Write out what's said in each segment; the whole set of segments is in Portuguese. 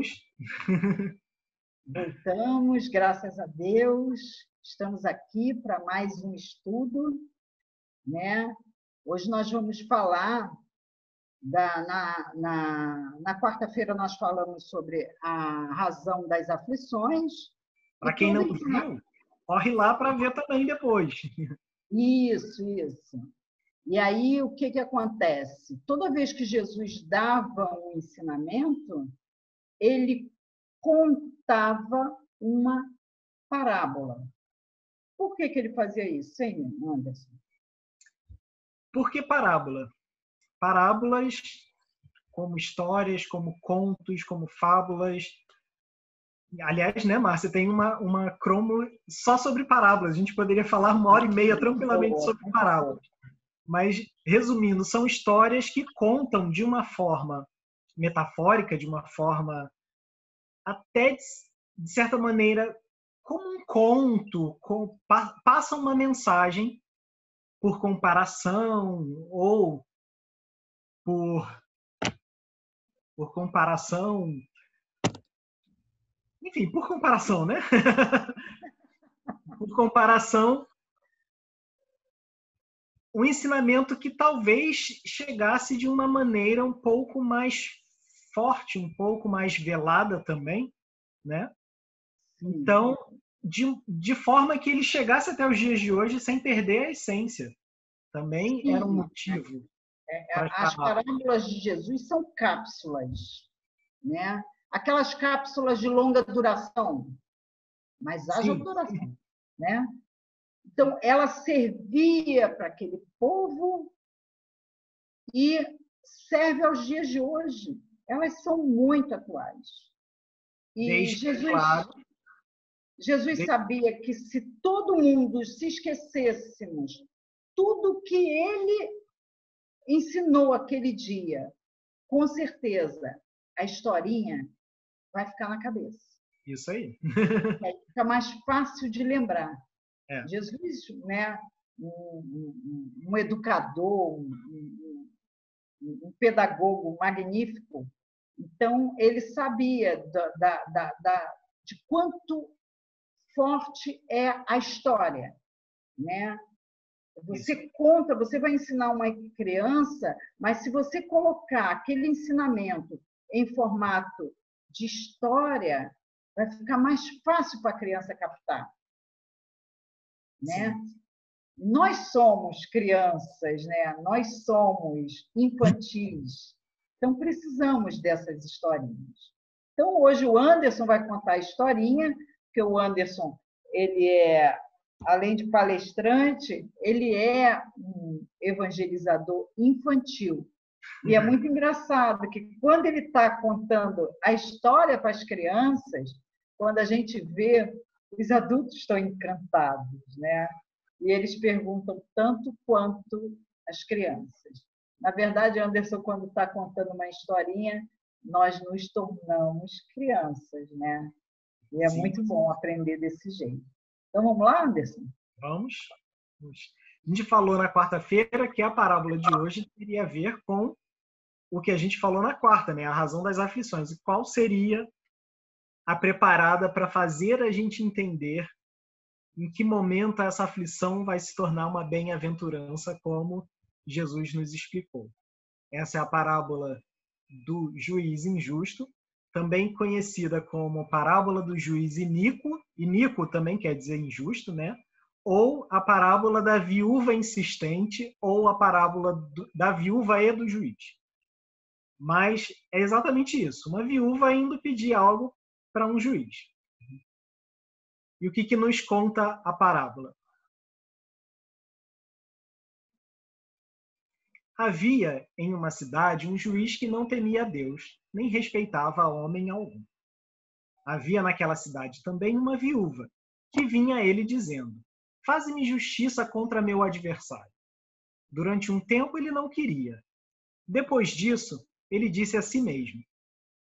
Voltamos. Voltamos, graças a Deus. Estamos aqui para mais um estudo, né? Hoje nós vamos falar da, na, na, na quarta-feira nós falamos sobre a razão das aflições. Para quem não viu, corre lá para ver também depois. Isso, isso. E aí o que, que acontece? Toda vez que Jesus dava um ensinamento, ele contava uma parábola. Por que, que ele fazia isso, hein, Anderson? Por que parábola? Parábolas como histórias, como contos, como fábulas. Aliás, né, Márcia, tem uma, uma cromo só sobre parábolas. A gente poderia falar uma hora e meia tranquilamente sobre parábolas. Mas, resumindo, são histórias que contam de uma forma metafórica, de uma forma até, de certa maneira, como um conto, com, passam uma mensagem por comparação ou por, por comparação. Enfim, por comparação, né? por comparação um ensinamento que talvez chegasse de uma maneira um pouco mais forte, um pouco mais velada também, né? Então, de, de forma que ele chegasse até os dias de hoje sem perder a essência. Também Sim. era um motivo. É, é as parábolas de Jesus são cápsulas, né? Aquelas cápsulas de longa duração, mas haja duração, né? Então, ela servia para aquele povo e serve aos dias de hoje. Elas são muito atuais. E Desde Jesus, claro. Jesus sabia que se todo mundo se esquecêssemos tudo que ele ensinou aquele dia, com certeza a historinha vai ficar na cabeça. Isso aí. aí fica mais fácil de lembrar. É. Jesus, né, um, um, um educador, um, um, pedagogo magnífico, então ele sabia da, da, da, da, de quanto forte é a história, né? Você conta, você vai ensinar uma criança, mas se você colocar aquele ensinamento em formato de história, vai ficar mais fácil para a criança captar né? Nós somos crianças, né? Nós somos infantis. Então precisamos dessas historinhas. Então hoje o Anderson vai contar a historinha, porque o Anderson, ele é além de palestrante, ele é um evangelizador infantil. E é muito engraçado que quando ele está contando a história para as crianças, quando a gente vê os adultos estão encantados, né? E eles perguntam tanto quanto as crianças. Na verdade, Anderson, quando está contando uma historinha, nós nos tornamos crianças, né? E é Sim. muito bom aprender desse jeito. Então vamos lá, Anderson? Vamos. A gente falou na quarta-feira que a parábola de hoje teria a ver com o que a gente falou na quarta, né? A razão das aflições. E qual seria a preparada para fazer a gente entender em que momento essa aflição vai se tornar uma bem-aventurança, como Jesus nos explicou. Essa é a parábola do juiz injusto, também conhecida como parábola do juiz iníquo, iníquo também quer dizer injusto, né? Ou a parábola da viúva insistente, ou a parábola do, da viúva e do juiz. Mas é exatamente isso: uma viúva indo pedir algo para um juiz. E o que, que nos conta a parábola? Havia em uma cidade um juiz que não temia a Deus, nem respeitava homem algum. Havia naquela cidade também uma viúva, que vinha a ele dizendo: Faze-me justiça contra meu adversário. Durante um tempo ele não queria. Depois disso, ele disse a si mesmo: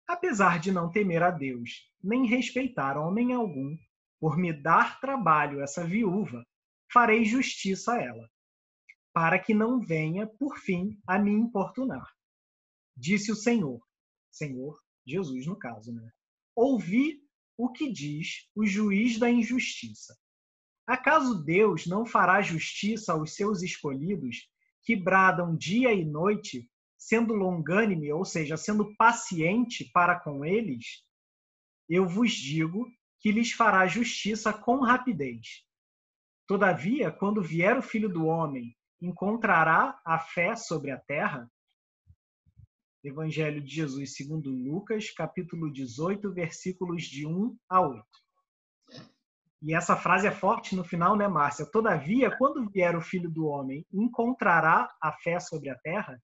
Apesar de não temer a Deus, nem respeitar homem algum, por me dar trabalho essa viúva, farei justiça a ela, para que não venha, por fim, a me importunar. Disse o Senhor, Senhor, Jesus no caso, né? ouvi o que diz o juiz da injustiça. Acaso Deus não fará justiça aos seus escolhidos, que bradam dia e noite, sendo longânime, ou seja, sendo paciente para com eles? Eu vos digo que lhes fará justiça com rapidez. Todavia, quando vier o Filho do Homem, encontrará a fé sobre a terra? Evangelho de Jesus segundo Lucas, capítulo 18, versículos de 1 a 8. E essa frase é forte no final, né, Márcia? Todavia, quando vier o Filho do Homem, encontrará a fé sobre a terra?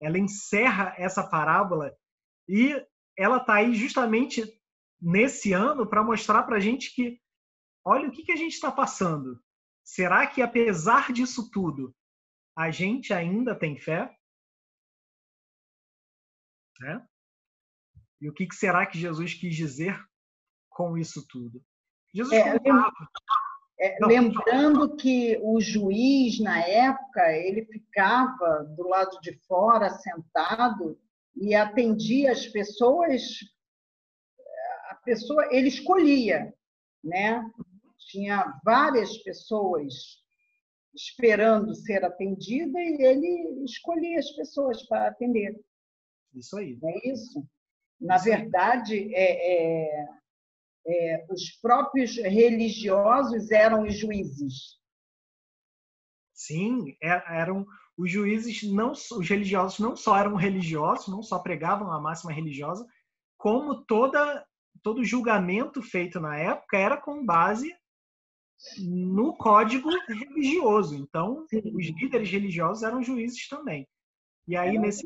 Ela encerra essa parábola e ela está aí justamente nesse ano para mostrar para a gente que, olha o que, que a gente está passando. Será que, apesar disso tudo, a gente ainda tem fé? Né? E o que, que será que Jesus quis dizer com isso tudo? Jesus é, é, lembrando que o juiz, na época, ele ficava do lado de fora, sentado, e atendia as pessoas. A pessoa, ele escolhia, né? Tinha várias pessoas esperando ser atendida e ele escolhia as pessoas para atender. Isso aí. É isso. Na verdade, é, é, é, os próprios religiosos eram os juízes. Sim, é, eram os juízes não os religiosos não só eram religiosos, não só pregavam a máxima religiosa, como toda todo julgamento feito na época era com base no código religioso. Então, Sim. os líderes religiosos eram juízes também. E aí, nesse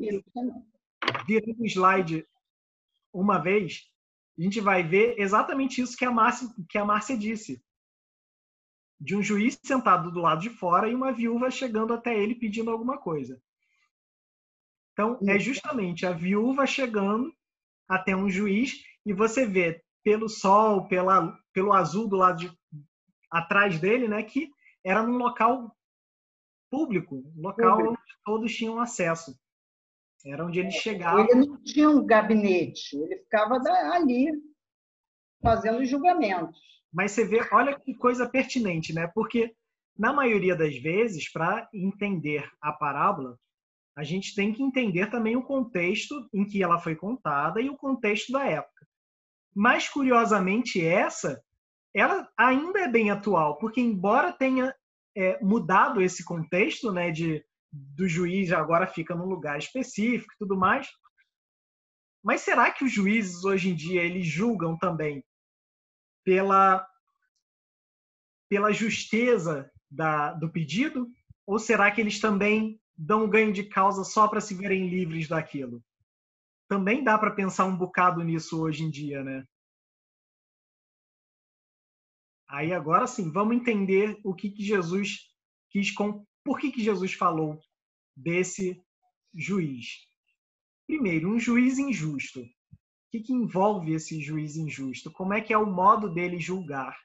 virando o slide uma vez, a gente vai ver exatamente isso que a Márcia, que a Márcia disse. De um juiz sentado do lado de fora e uma viúva chegando até ele pedindo alguma coisa. Então, é justamente a viúva chegando até um juiz e você vê pelo sol, pela, pelo azul do lado de, atrás dele, né, que era num local público, local público. onde todos tinham acesso. Era onde ele chegava. Ele não tinha um gabinete, ele ficava ali fazendo julgamentos. Mas você vê, olha que coisa pertinente, né? Porque na maioria das vezes, para entender a parábola, a gente tem que entender também o contexto em que ela foi contada e o contexto da época. Mas curiosamente essa ela ainda é bem atual, porque embora tenha é, mudado esse contexto, né, de do juiz agora fica num lugar específico e tudo mais, mas será que os juízes hoje em dia eles julgam também pela pela justeza da, do pedido? Ou será que eles também dão ganho de causa só para se verem livres daquilo? Também dá para pensar um bocado nisso hoje em dia, né? Aí agora sim, vamos entender o que, que Jesus quis com, por que, que Jesus falou desse juiz. Primeiro, um juiz injusto. O que, que envolve esse juiz injusto? Como é que é o modo dele julgar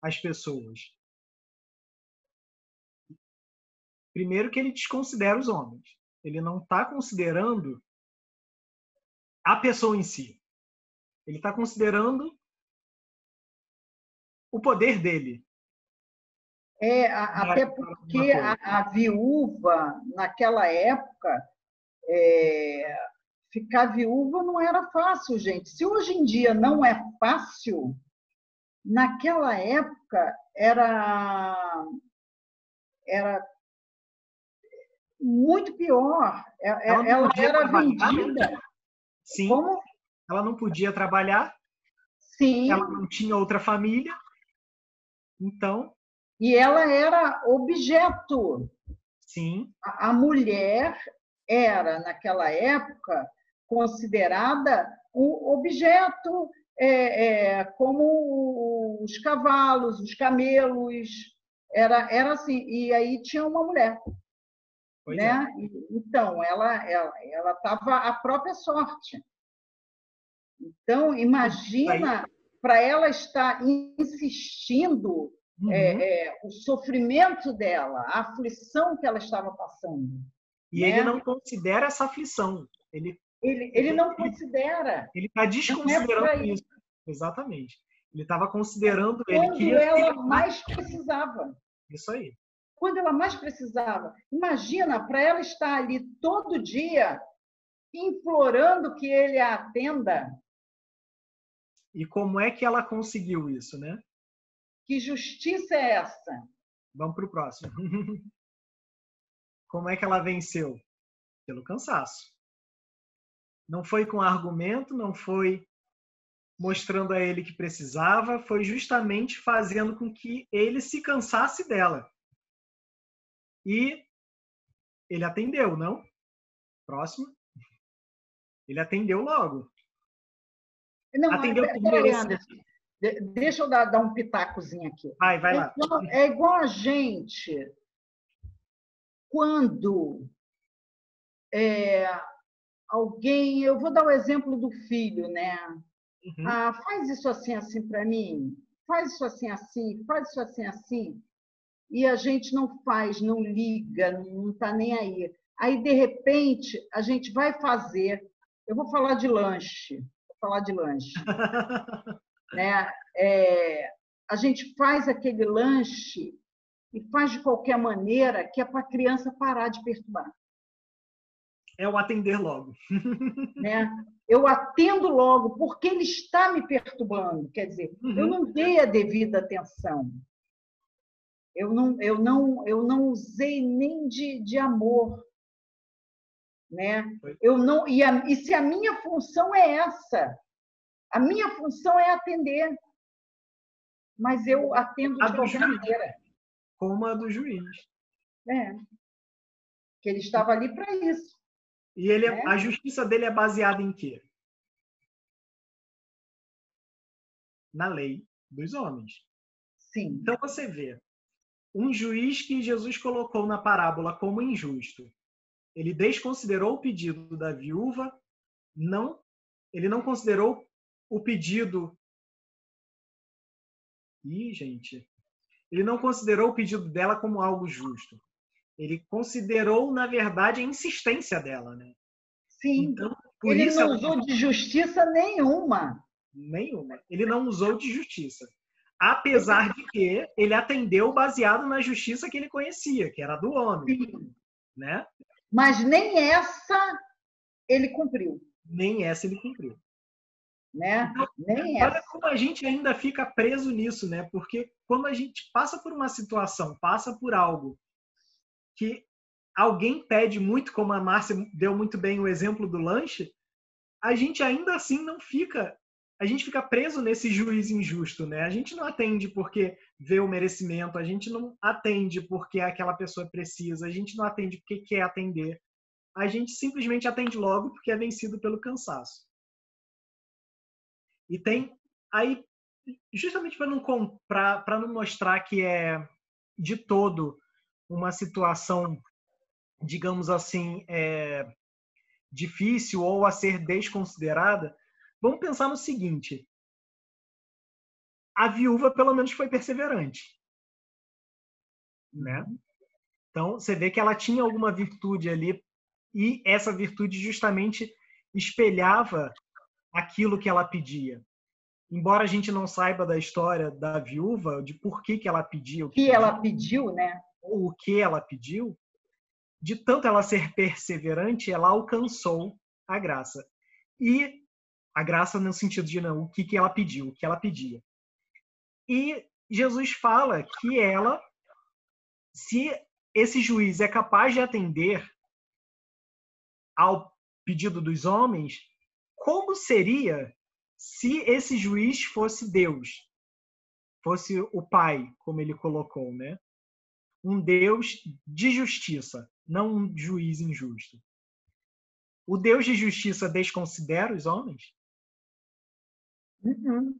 as pessoas? Primeiro que ele desconsidera os homens. Ele não está considerando a pessoa em si. Ele está considerando o poder dele. É, até porque a, a, viúva, naquela época, é, ficar viúva não era fácil, gente. Se hoje em dia não é fácil, naquela época era, era muito pior. É, é, ela, ela era vendida. Sim. Como? Ela não podia trabalhar. Sim. Ela não tinha outra família. Então. E ela era objeto. Sim. A, a mulher era, naquela época, considerada um objeto é, é, como os cavalos, os camelos. Era, era assim. E aí tinha uma mulher. Pois né? É. Então, ela ela estava à própria sorte. Então, imagina para ela estar insistindo uhum. é, é, o sofrimento dela, a aflição que ela estava passando. E né? ele não considera essa aflição. Ele, ele, ele não considera. Ele está desconsiderando é isso. Exatamente. Ele estava considerando Quando ele ela mais precisava. Isso aí. Quando ela mais precisava. Imagina, para ela estar ali todo dia implorando que ele a atenda. E como é que ela conseguiu isso, né? Que justiça é essa? Vamos para o próximo. como é que ela venceu? Pelo cansaço. Não foi com argumento, não foi mostrando a ele que precisava, foi justamente fazendo com que ele se cansasse dela. E ele atendeu, não? Próximo. Ele atendeu logo. Não, atendeu é, peraí, Anderson. Deixa eu dar, dar, um pitacozinho aqui. Vai, vai lá. É igual a gente quando é, alguém, eu vou dar o exemplo do filho, né? Uhum. Ah, faz isso assim, assim para mim, faz isso assim, assim, faz isso assim, assim. E a gente não faz, não liga, não está nem aí. Aí, de repente, a gente vai fazer, eu vou falar de lanche, falar de lanche. né? É, a gente faz aquele lanche e faz de qualquer maneira que é para a criança parar de perturbar. É o atender logo. né? Eu atendo logo porque ele está me perturbando. Quer dizer, uhum. eu não dei a devida atenção. Eu não, eu não, eu não usei nem de, de amor né? Eu não e, a, e se a minha função é essa, a minha função é atender, mas eu atendo a de qualquer juiz, maneira. Como a do juiz. É. Que ele estava ali para isso. E ele, é. a justiça dele é baseada em quê? Na lei dos homens. Sim. Então você vê um juiz que Jesus colocou na parábola como injusto ele desconsiderou o pedido da viúva, não, ele não considerou o pedido. Ih, gente. Ele não considerou o pedido dela como algo justo. Ele considerou, na verdade, a insistência dela, né? Sim. Então, ele não ela... usou de justiça nenhuma. Nenhuma. Ele não usou de justiça. Apesar de que ele atendeu baseado na justiça que ele conhecia, que era do homem. Sim. Né? Mas nem essa ele cumpriu. Nem essa ele cumpriu. Né? Então, nem olha essa. como a gente ainda fica preso nisso, né? Porque quando a gente passa por uma situação, passa por algo que alguém pede muito, como a Márcia deu muito bem o exemplo do lanche, a gente ainda assim não fica a gente fica preso nesse juiz injusto, né? A gente não atende porque vê o merecimento, a gente não atende porque aquela pessoa precisa, a gente não atende porque quer atender. A gente simplesmente atende logo porque é vencido pelo cansaço. E tem aí justamente para não para não mostrar que é de todo uma situação, digamos assim, é, difícil ou a ser desconsiderada, Vamos pensar no seguinte: a viúva pelo menos foi perseverante, né? Então você vê que ela tinha alguma virtude ali e essa virtude justamente espelhava aquilo que ela pedia. Embora a gente não saiba da história da viúva, de por que, que ela pediu. O que, que ela pediu, né? Ou o que ela pediu, de tanto ela ser perseverante, ela alcançou a graça. E a graça no sentido de não, o que, que ela pediu, o que ela pedia. E Jesus fala que ela, se esse juiz é capaz de atender ao pedido dos homens, como seria se esse juiz fosse Deus? Fosse o Pai, como ele colocou, né? Um Deus de justiça, não um juiz injusto. O Deus de justiça desconsidera os homens? Uhum.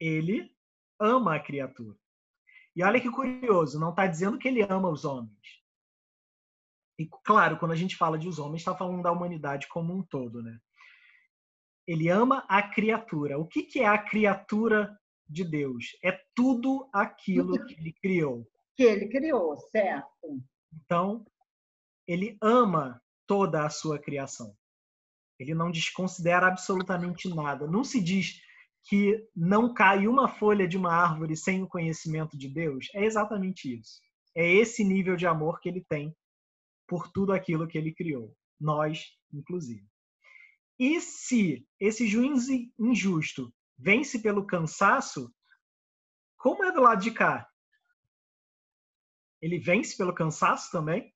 Ele ama a criatura. E olha que curioso, não está dizendo que ele ama os homens. E claro, quando a gente fala de os homens, está falando da humanidade como um todo, né? Ele ama a criatura. O que, que é a criatura de Deus? É tudo aquilo que ele criou. Que ele criou, certo. Então, ele ama toda a sua criação. Ele não desconsidera absolutamente nada. Não se diz que não cai uma folha de uma árvore sem o conhecimento de Deus? É exatamente isso. É esse nível de amor que ele tem por tudo aquilo que ele criou, nós, inclusive. E se esse juiz injusto vence pelo cansaço, como é do lado de cá? Ele vence pelo cansaço também?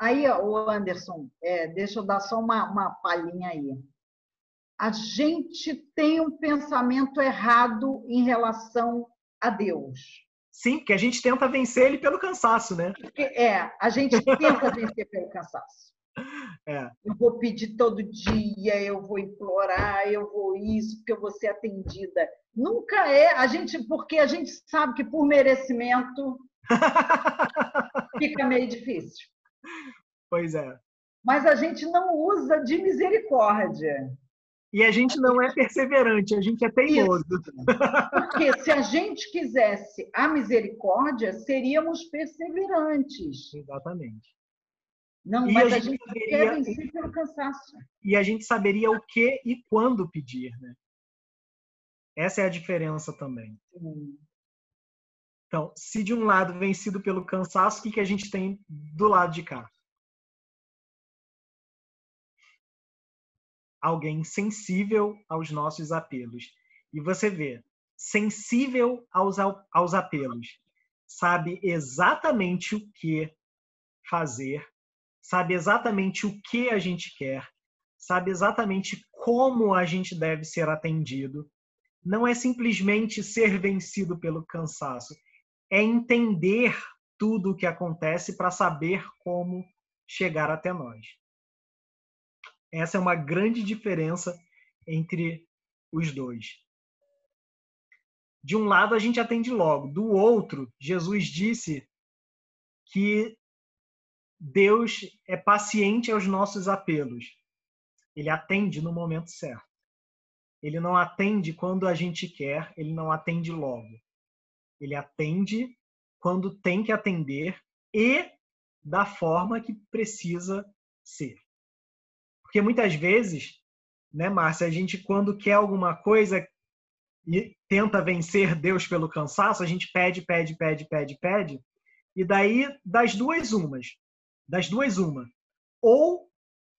Aí, o Anderson, é, deixa eu dar só uma, uma palhinha aí a gente tem um pensamento errado em relação a Deus. Sim, porque a gente tenta vencer ele pelo cansaço, né? É, a gente tenta vencer pelo cansaço. É. Eu vou pedir todo dia, eu vou implorar, eu vou isso, porque eu vou ser atendida. Nunca é, a gente, porque a gente sabe que por merecimento fica meio difícil. Pois é. Mas a gente não usa de misericórdia. E a gente não é perseverante, a gente é teimoso. Porque se a gente quisesse a misericórdia, seríamos perseverantes. Exatamente. Não, e mas a gente, a gente saberia, quer vencer pelo cansaço. E a gente saberia o que e quando pedir, né? Essa é a diferença também. Sim. Então, se de um lado vencido pelo cansaço, o que, que a gente tem do lado de cá? alguém sensível aos nossos apelos. E você vê, sensível aos, aos apelos, sabe exatamente o que fazer, sabe exatamente o que a gente quer, sabe exatamente como a gente deve ser atendido. Não é simplesmente ser vencido pelo cansaço, é entender tudo o que acontece para saber como chegar até nós. Essa é uma grande diferença entre os dois. De um lado, a gente atende logo, do outro, Jesus disse que Deus é paciente aos nossos apelos. Ele atende no momento certo. Ele não atende quando a gente quer, ele não atende logo. Ele atende quando tem que atender e da forma que precisa ser. Porque muitas vezes, né, Márcia, a gente quando quer alguma coisa e tenta vencer Deus pelo cansaço, a gente pede, pede, pede, pede, pede, e daí das duas umas, das duas uma. Ou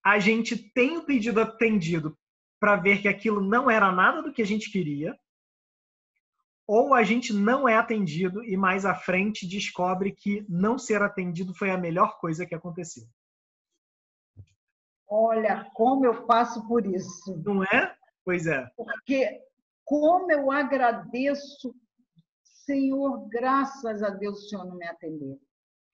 a gente tem o pedido atendido para ver que aquilo não era nada do que a gente queria, ou a gente não é atendido e mais à frente descobre que não ser atendido foi a melhor coisa que aconteceu. Olha, como eu passo por isso. Não é? Pois é. Porque como eu agradeço, Senhor, graças a Deus o Senhor não me atendeu.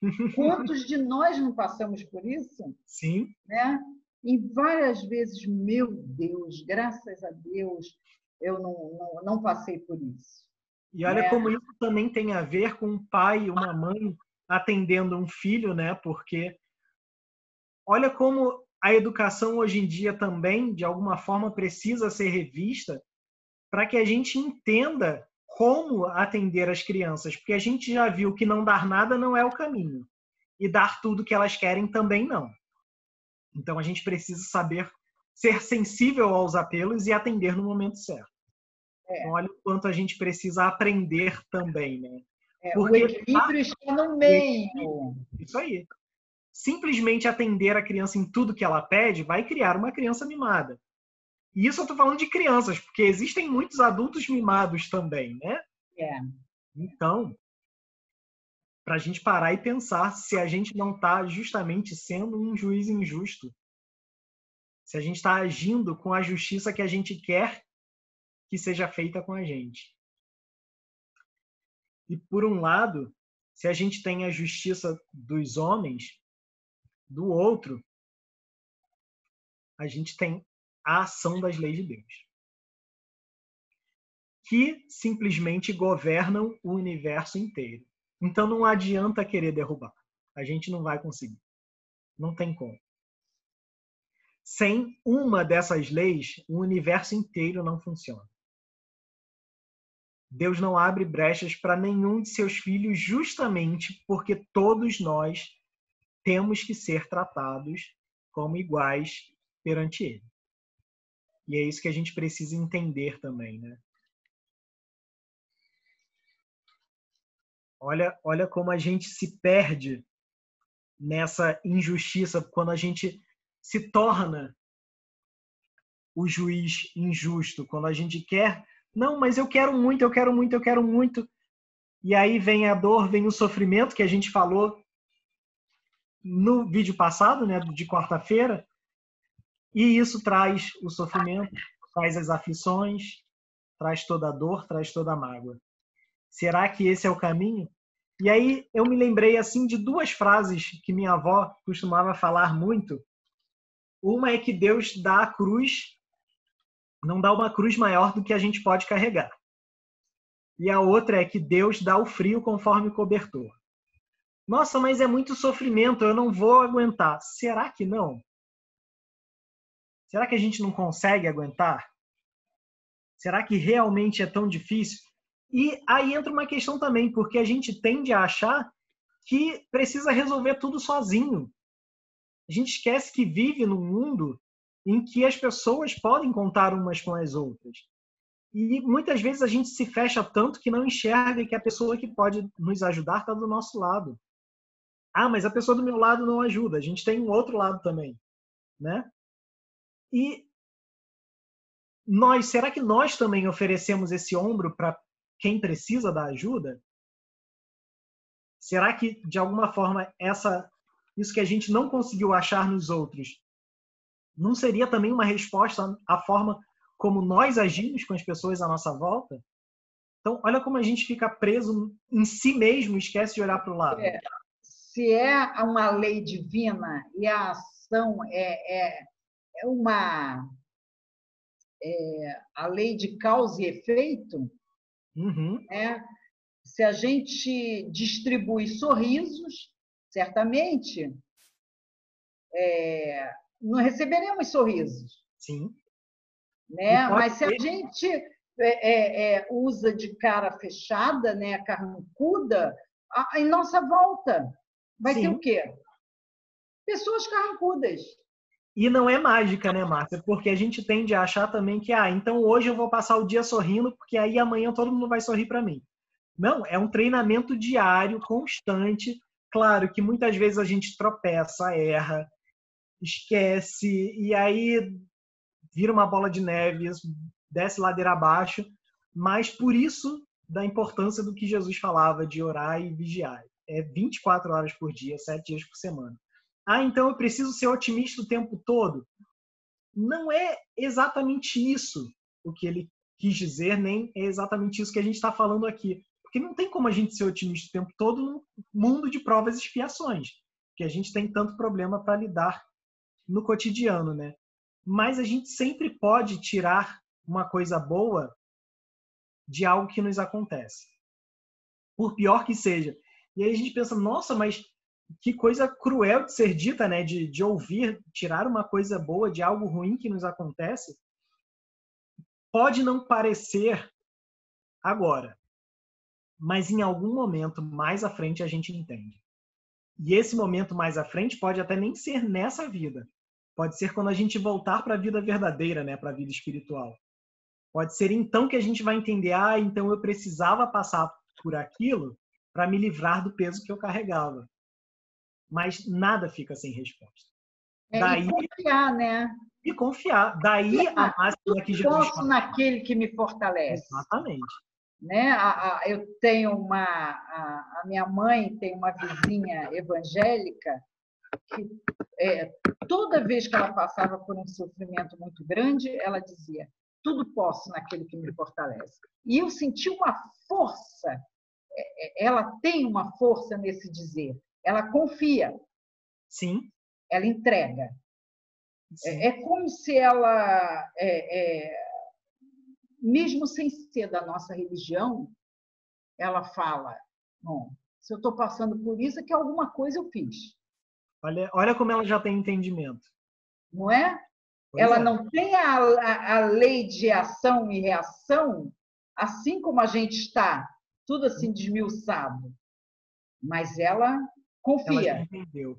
Quantos de nós não passamos por isso? Sim. Né? E várias vezes, meu Deus, graças a Deus, eu não, não, não passei por isso. E olha né? como isso também tem a ver com um pai e uma mãe atendendo um filho, né? Porque olha como a educação hoje em dia também, de alguma forma, precisa ser revista para que a gente entenda como atender as crianças, porque a gente já viu que não dar nada não é o caminho e dar tudo que elas querem também não. Então a gente precisa saber ser sensível aos apelos e atender no momento certo. É. Então, olha o quanto a gente precisa aprender também, né? É, Porque, o equilíbrio está no meio. Isso aí simplesmente atender a criança em tudo que ela pede vai criar uma criança mimada. E isso eu estou falando de crianças, porque existem muitos adultos mimados também, né? É. Então, para a gente parar e pensar se a gente não está justamente sendo um juiz injusto. Se a gente está agindo com a justiça que a gente quer que seja feita com a gente. E por um lado, se a gente tem a justiça dos homens, do outro, a gente tem a ação das leis de Deus, que simplesmente governam o universo inteiro. Então não adianta querer derrubar. A gente não vai conseguir. Não tem como. Sem uma dessas leis, o universo inteiro não funciona. Deus não abre brechas para nenhum de seus filhos, justamente porque todos nós temos que ser tratados como iguais perante Ele. E é isso que a gente precisa entender também, né? Olha, olha como a gente se perde nessa injustiça quando a gente se torna o juiz injusto, quando a gente quer não, mas eu quero muito, eu quero muito, eu quero muito. E aí vem a dor, vem o sofrimento que a gente falou no vídeo passado, né, de quarta-feira, e isso traz o sofrimento, traz as aflições, traz toda a dor, traz toda a mágoa. Será que esse é o caminho? E aí eu me lembrei assim de duas frases que minha avó costumava falar muito. Uma é que Deus dá a cruz, não dá uma cruz maior do que a gente pode carregar. E a outra é que Deus dá o frio conforme cobertor. Nossa, mas é muito sofrimento, eu não vou aguentar. Será que não? Será que a gente não consegue aguentar? Será que realmente é tão difícil? E aí entra uma questão também, porque a gente tende a achar que precisa resolver tudo sozinho. A gente esquece que vive num mundo em que as pessoas podem contar umas com as outras. E muitas vezes a gente se fecha tanto que não enxerga que a pessoa que pode nos ajudar está do nosso lado. Ah, mas a pessoa do meu lado não ajuda. A gente tem um outro lado também, né? E nós, será que nós também oferecemos esse ombro para quem precisa da ajuda? Será que de alguma forma essa isso que a gente não conseguiu achar nos outros não seria também uma resposta à forma como nós agimos com as pessoas à nossa volta? Então, olha como a gente fica preso em si mesmo e esquece de olhar para o lado. É, se é uma lei divina e a ação é, é, é uma é, a lei de causa e efeito, uhum. né? se a gente distribui sorrisos, certamente é, não receberemos sorrisos. Sim. Né? Mas se a gente é, é, é, usa de cara fechada, né, carrancuda, a, em nossa volta vai Sim. ter o quê? Pessoas carrancudas. E não é mágica, né, Márcia? Porque a gente tende a achar também que, ah, então hoje eu vou passar o dia sorrindo, porque aí amanhã todo mundo vai sorrir para mim. Não, é um treinamento diário, constante. Claro que muitas vezes a gente tropeça, erra, esquece, e aí vira uma bola de neve, desce ladeira abaixo. Mas por isso da importância do que Jesus falava de orar e vigiar. É 24 horas por dia, 7 dias por semana. Ah, então eu preciso ser otimista o tempo todo. Não é exatamente isso o que ele quis dizer, nem é exatamente isso que a gente está falando aqui. Porque não tem como a gente ser otimista o tempo todo no mundo de provas e expiações, que a gente tem tanto problema para lidar no cotidiano, né? Mas a gente sempre pode tirar uma coisa boa de algo que nos acontece. Por pior que seja. E aí a gente pensa, nossa, mas que coisa cruel de ser dita, né? De, de ouvir, tirar uma coisa boa de algo ruim que nos acontece. Pode não parecer agora, mas em algum momento mais à frente a gente entende. E esse momento mais à frente pode até nem ser nessa vida. Pode ser quando a gente voltar para a vida verdadeira, né, para a vida espiritual. Pode ser então que a gente vai entender, ah, então eu precisava passar por aquilo para me livrar do peso que eu carregava mas nada fica sem resposta. É, Daí, e confiar, né? E confiar. Daí a máxima que Jesus posso fala. naquele que me fortalece. Exatamente. Né? A, a, eu tenho uma... A, a, minha mãe tem uma vizinha evangélica que é, toda vez que ela passava por um sofrimento muito grande, ela dizia tudo posso naquele que me fortalece. E eu senti uma força, é, é, ela tem uma força nesse dizer ela confia. Sim. Ela entrega. É, é, como se ela, é, é, mesmo sem ser da nossa religião, ela fala: bom, se eu estou passando por isso, é que alguma coisa eu fiz. Olha, olha como ela já tem entendimento. Não é? Pois ela é. não tem a, a, a lei de ação e reação, assim como a gente está, tudo assim desmiuçado. Mas ela Confia. Ela entendeu.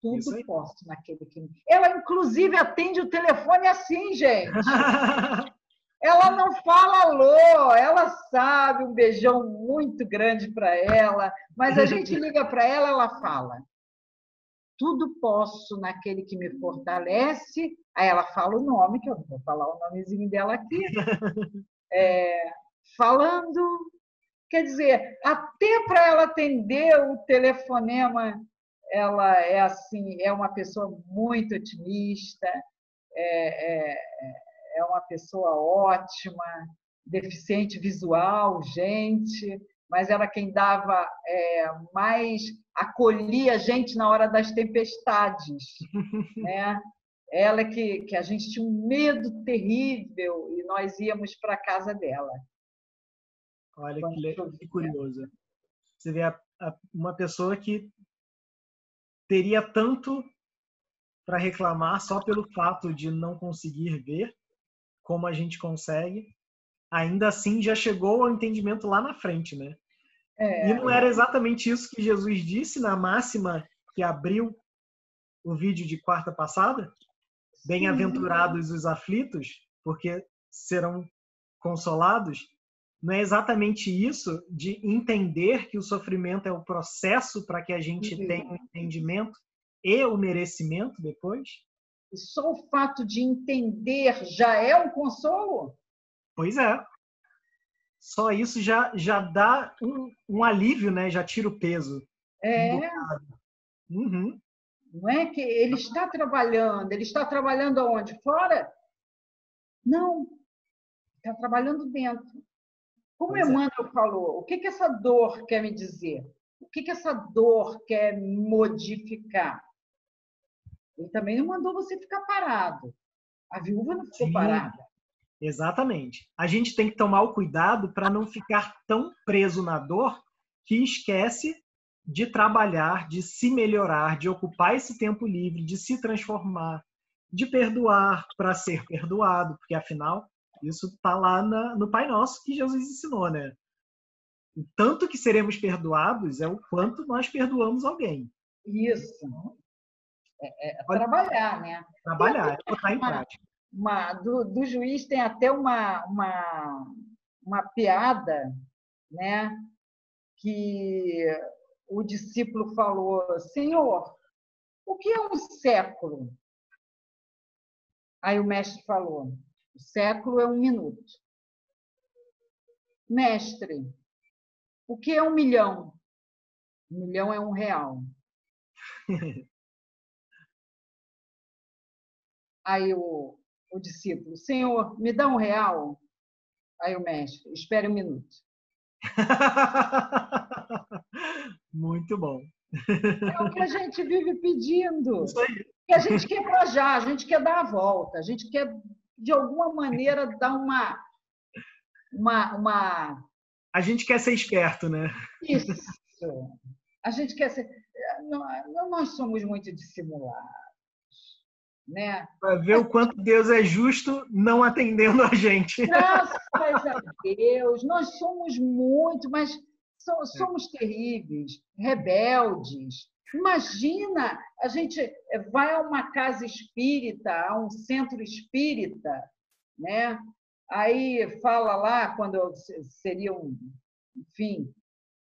Tudo posso naquele que. Ela, inclusive, atende o telefone assim, gente. Ela não fala alô, ela sabe, um beijão muito grande para ela, mas a gente liga para ela, ela fala. Tudo posso naquele que me fortalece. Aí ela fala o nome, que eu vou falar o nomezinho dela aqui. É, falando, quer dizer, até para ela atender o telefonema, ela é assim, é uma pessoa muito otimista, é, é, é uma pessoa ótima, deficiente visual, gente, mas era quem dava é, mais acolhia a gente na hora das tempestades, né? Ela que, que a gente tinha um medo terrível e nós íamos para a casa dela. Olha que, que curioso. Você vê a, a, uma pessoa que teria tanto para reclamar só pelo fato de não conseguir ver como a gente consegue, ainda assim já chegou ao entendimento lá na frente, né? É, e não era exatamente isso que Jesus disse na máxima que abriu o vídeo de quarta passada? Bem-aventurados os aflitos, porque serão consolados. Não é exatamente isso de entender que o sofrimento é o processo para que a gente uhum. tenha o um entendimento e o merecimento depois? só o fato de entender já é um consolo? Pois é. Só isso já, já dá um, um alívio, né? Já tira o peso. É. Uhum. Não é que ele está trabalhando, ele está trabalhando aonde? Fora? Não, está trabalhando dentro. Como pois é. Emmanuel é. falou, o que, que essa dor quer me dizer? O que, que essa dor quer modificar? Ele também não mandou você ficar parado. A viúva não ficou Sim, parada. Exatamente. A gente tem que tomar o cuidado para não ficar tão preso na dor que esquece de trabalhar, de se melhorar, de ocupar esse tempo livre, de se transformar, de perdoar para ser perdoado, porque afinal isso está lá na, no Pai Nosso que Jesus ensinou, né? O tanto que seremos perdoados é o quanto nós perdoamos alguém. Isso. É, é trabalhar, né? Trabalhar, é botar em prática. Uma, do, do, juiz tem até uma, uma, uma piada, né? Que o discípulo falou: Senhor, o que é um século? Aí o mestre falou: o século é um minuto. Mestre, o que é um milhão? Um milhão é um real. Aí o, o discípulo, Senhor, me dá um real. Aí o mestre, espere um minuto. Muito bom. É o que a gente vive pedindo. Isso aí. A gente quer já, a gente quer dar a volta, a gente quer, de alguma maneira, dar uma. uma, uma... A gente quer ser esperto, né? Isso. A gente quer ser. Nós somos muito dissimulados né? Para ver o quanto Deus é justo não atendendo a gente. Graças a Deus, nós somos muito, mas somos terríveis, rebeldes. Imagina, a gente vai a uma casa espírita, a um centro espírita, né? Aí fala lá, quando seria um, enfim,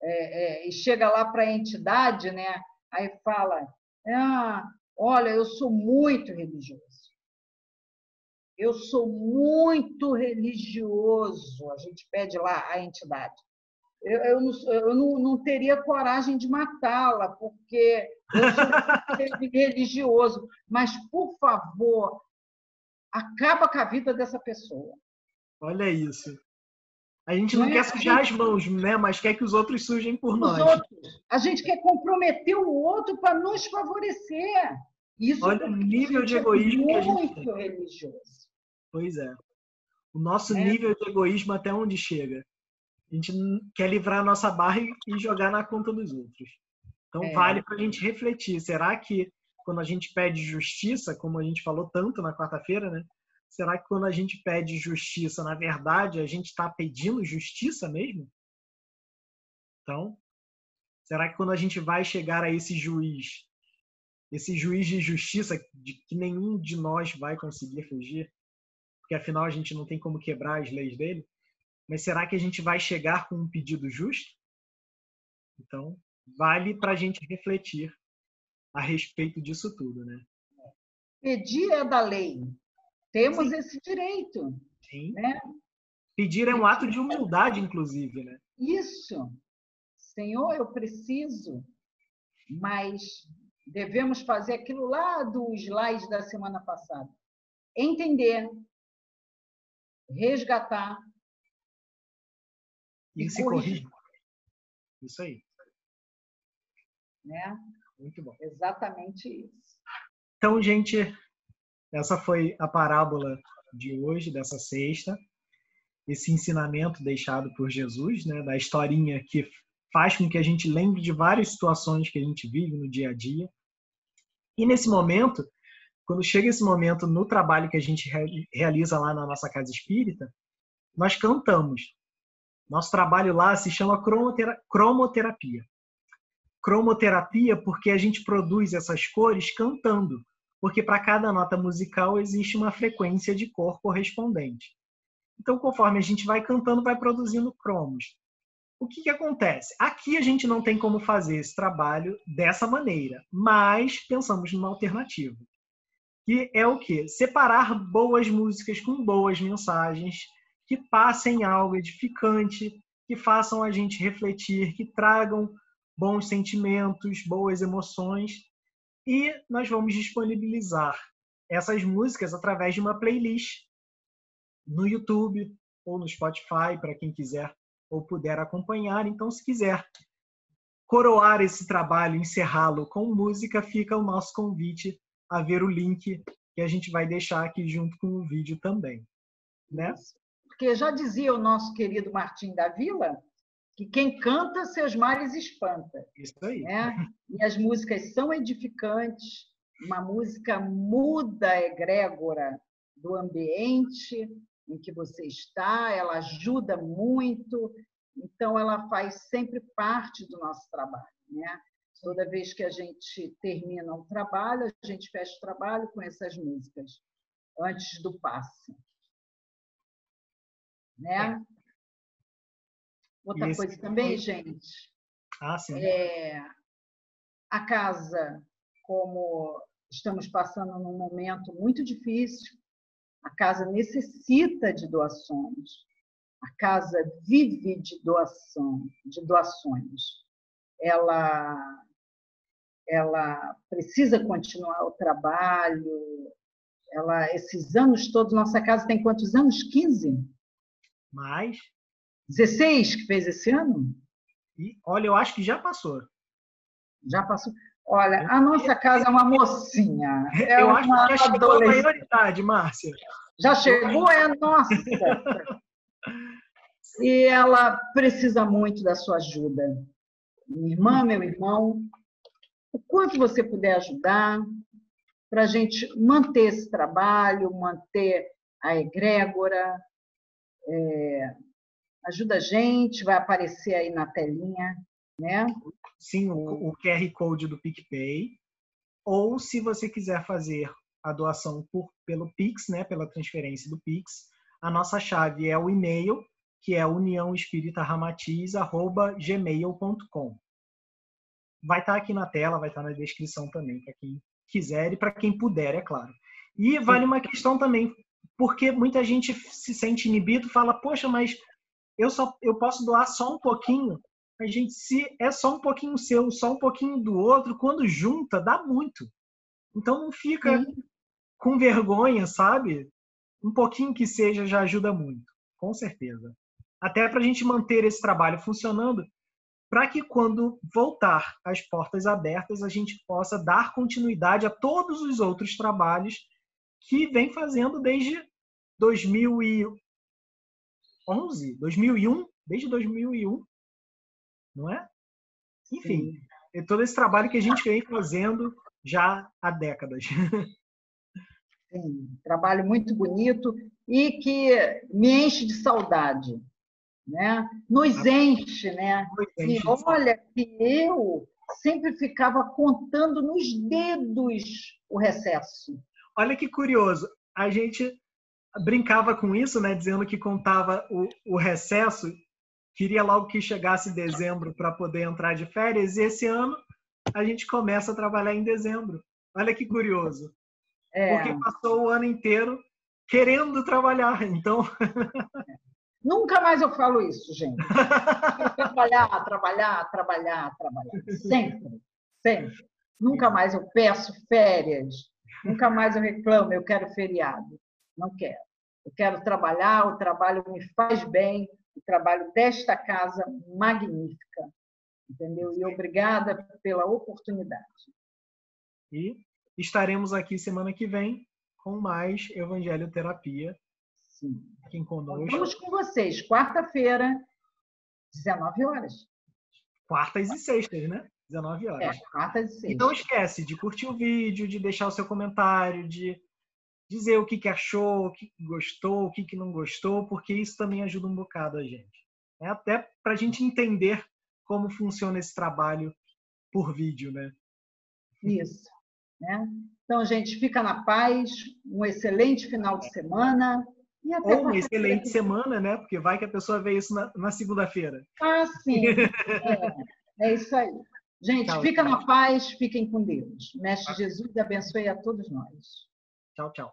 é, é, e chega lá para a entidade, né? Aí fala, ah, Olha, eu sou muito religioso. Eu sou muito religioso. A gente pede lá a entidade. Eu, eu, não, eu não, não, teria coragem de matá-la, porque eu sou religioso. Mas, por favor, acaba com a vida dessa pessoa. Olha isso. A gente não, não quer é? sujar as mãos, né? mas quer que os outros sujem por os nós. Outros. A gente quer comprometer o outro para nos favorecer. Isso Olha o nível de egoísmo é que a gente tem. Muito religioso. Pois é. O nosso é. nível de egoísmo até onde chega. A gente quer livrar a nossa barra e jogar na conta dos outros. Então é. vale para a gente refletir. Será que quando a gente pede justiça, como a gente falou tanto na quarta-feira, né? Será que quando a gente pede justiça, na verdade, a gente está pedindo justiça mesmo? Então, será que quando a gente vai chegar a esse juiz, esse juiz de justiça de que nenhum de nós vai conseguir fugir, porque afinal a gente não tem como quebrar as leis dele. Mas será que a gente vai chegar com um pedido justo? Então, vale para a gente refletir a respeito disso tudo, né? Pedir é da lei. Temos Sim. esse direito. Sim. Né? Pedir é um ato de humildade, inclusive, né? Isso. Senhor, eu preciso, mas devemos fazer aquilo lá do slide da semana passada. Entender, resgatar e, e se corrigir. Isso aí. Né? Muito bom. Exatamente isso. Então, gente, essa foi a parábola de hoje, dessa sexta. Esse ensinamento deixado por Jesus, né, da historinha que faz com que a gente lembre de várias situações que a gente vive no dia a dia. E nesse momento, quando chega esse momento no trabalho que a gente realiza lá na nossa casa espírita, nós cantamos. Nosso trabalho lá se chama cromoterapia. Cromoterapia porque a gente produz essas cores cantando, porque para cada nota musical existe uma frequência de cor correspondente. Então, conforme a gente vai cantando, vai produzindo cromos. O que, que acontece? Aqui a gente não tem como fazer esse trabalho dessa maneira, mas pensamos numa alternativa. Que é o quê? Separar boas músicas com boas mensagens que passem algo edificante, que façam a gente refletir, que tragam bons sentimentos, boas emoções. E nós vamos disponibilizar essas músicas através de uma playlist no YouTube ou no Spotify, para quem quiser ou puder acompanhar. Então, se quiser coroar esse trabalho, encerrá-lo com música, fica o nosso convite a ver o link que a gente vai deixar aqui junto com o vídeo também. Né? Porque já dizia o nosso querido Martim da Vila que quem canta seus males espanta. Isso aí. Né? E as músicas são edificantes, uma música muda a egrégora do ambiente em que você está, ela ajuda muito, então ela faz sempre parte do nosso trabalho. Né? Toda vez que a gente termina um trabalho, a gente fecha o trabalho com essas músicas, antes do passe. Né? É. Outra Esse coisa também, gente. Ah, sim. É, a casa, como estamos passando num momento muito difícil, a casa necessita de doações. A casa vive de doação, de doações. Ela ela precisa continuar o trabalho. Ela esses anos todos, nossa casa tem quantos anos? 15? Mais. 16 que fez esse ano? E, olha, eu acho que já passou. Já passou. Olha, a nossa casa é uma mocinha. É eu acho que já chegou a maioridade, Márcia. Já chegou? É nossa. e ela precisa muito da sua ajuda. Minha irmã, meu irmão, o quanto você puder ajudar para a gente manter esse trabalho, manter a egrégora, é, ajuda a gente, vai aparecer aí na telinha, né? Sim, o, o QR Code do PicPay. Ou se você quiser fazer a doação por, pelo Pix, né, pela transferência do Pix, a nossa chave é o e-mail, que é uniãoespíritaramatiz@gmail.com. Vai estar aqui na tela, vai estar na descrição também para quem quiser e para quem puder, é claro. E vale uma questão também, porque muita gente se sente inibido, fala: "Poxa, mas eu só eu posso doar só um pouquinho". A gente se é só um pouquinho seu, só um pouquinho do outro, quando junta dá muito. Então não fica Sim. com vergonha, sabe? Um pouquinho que seja já ajuda muito, com certeza. Até para a gente manter esse trabalho funcionando, para que quando voltar as portas abertas, a gente possa dar continuidade a todos os outros trabalhos que vem fazendo desde 2011, 2001, desde 2001, não é? Enfim, é todo esse trabalho que a gente vem fazendo já há décadas. Sim, trabalho muito bonito e que me enche de saudade, né? Nos enche, né? E olha que eu sempre ficava contando nos dedos o recesso. Olha que curioso, a gente brincava com isso, né? Dizendo que contava o, o recesso, queria logo que chegasse dezembro para poder entrar de férias. E esse ano a gente começa a trabalhar em dezembro. Olha que curioso. É. Porque passou o ano inteiro querendo trabalhar. Então. Nunca mais eu falo isso, gente. trabalhar, trabalhar, trabalhar, trabalhar. Sempre, sempre. Nunca mais eu peço férias. Nunca mais eu reclamo, eu quero feriado. Não quero. Eu quero trabalhar, o trabalho me faz bem, o trabalho desta casa magnífica. Entendeu? E obrigada pela oportunidade. E estaremos aqui semana que vem com mais Evangelho Terapia. Sim. Aqui conosco. Vamos com vocês, quarta-feira, 19 horas. Quartas e sextas, né? 19 horas. É, quartas e sextas. E não esquece de curtir o vídeo, de deixar o seu comentário, de dizer o que, que achou, o que gostou, o que, que não gostou, porque isso também ajuda um bocado a gente. É até para a gente entender como funciona esse trabalho por vídeo, né? Isso. Né? Então, gente, fica na paz, um excelente final de semana. E até Ou uma excelente semana, né? Porque vai que a pessoa vê isso na, na segunda-feira. Ah, sim. É, é, isso aí. Gente, tchau, fica tchau. na paz, fiquem com Deus. Mestre Jesus abençoe a todos nós. Tchau, tchau.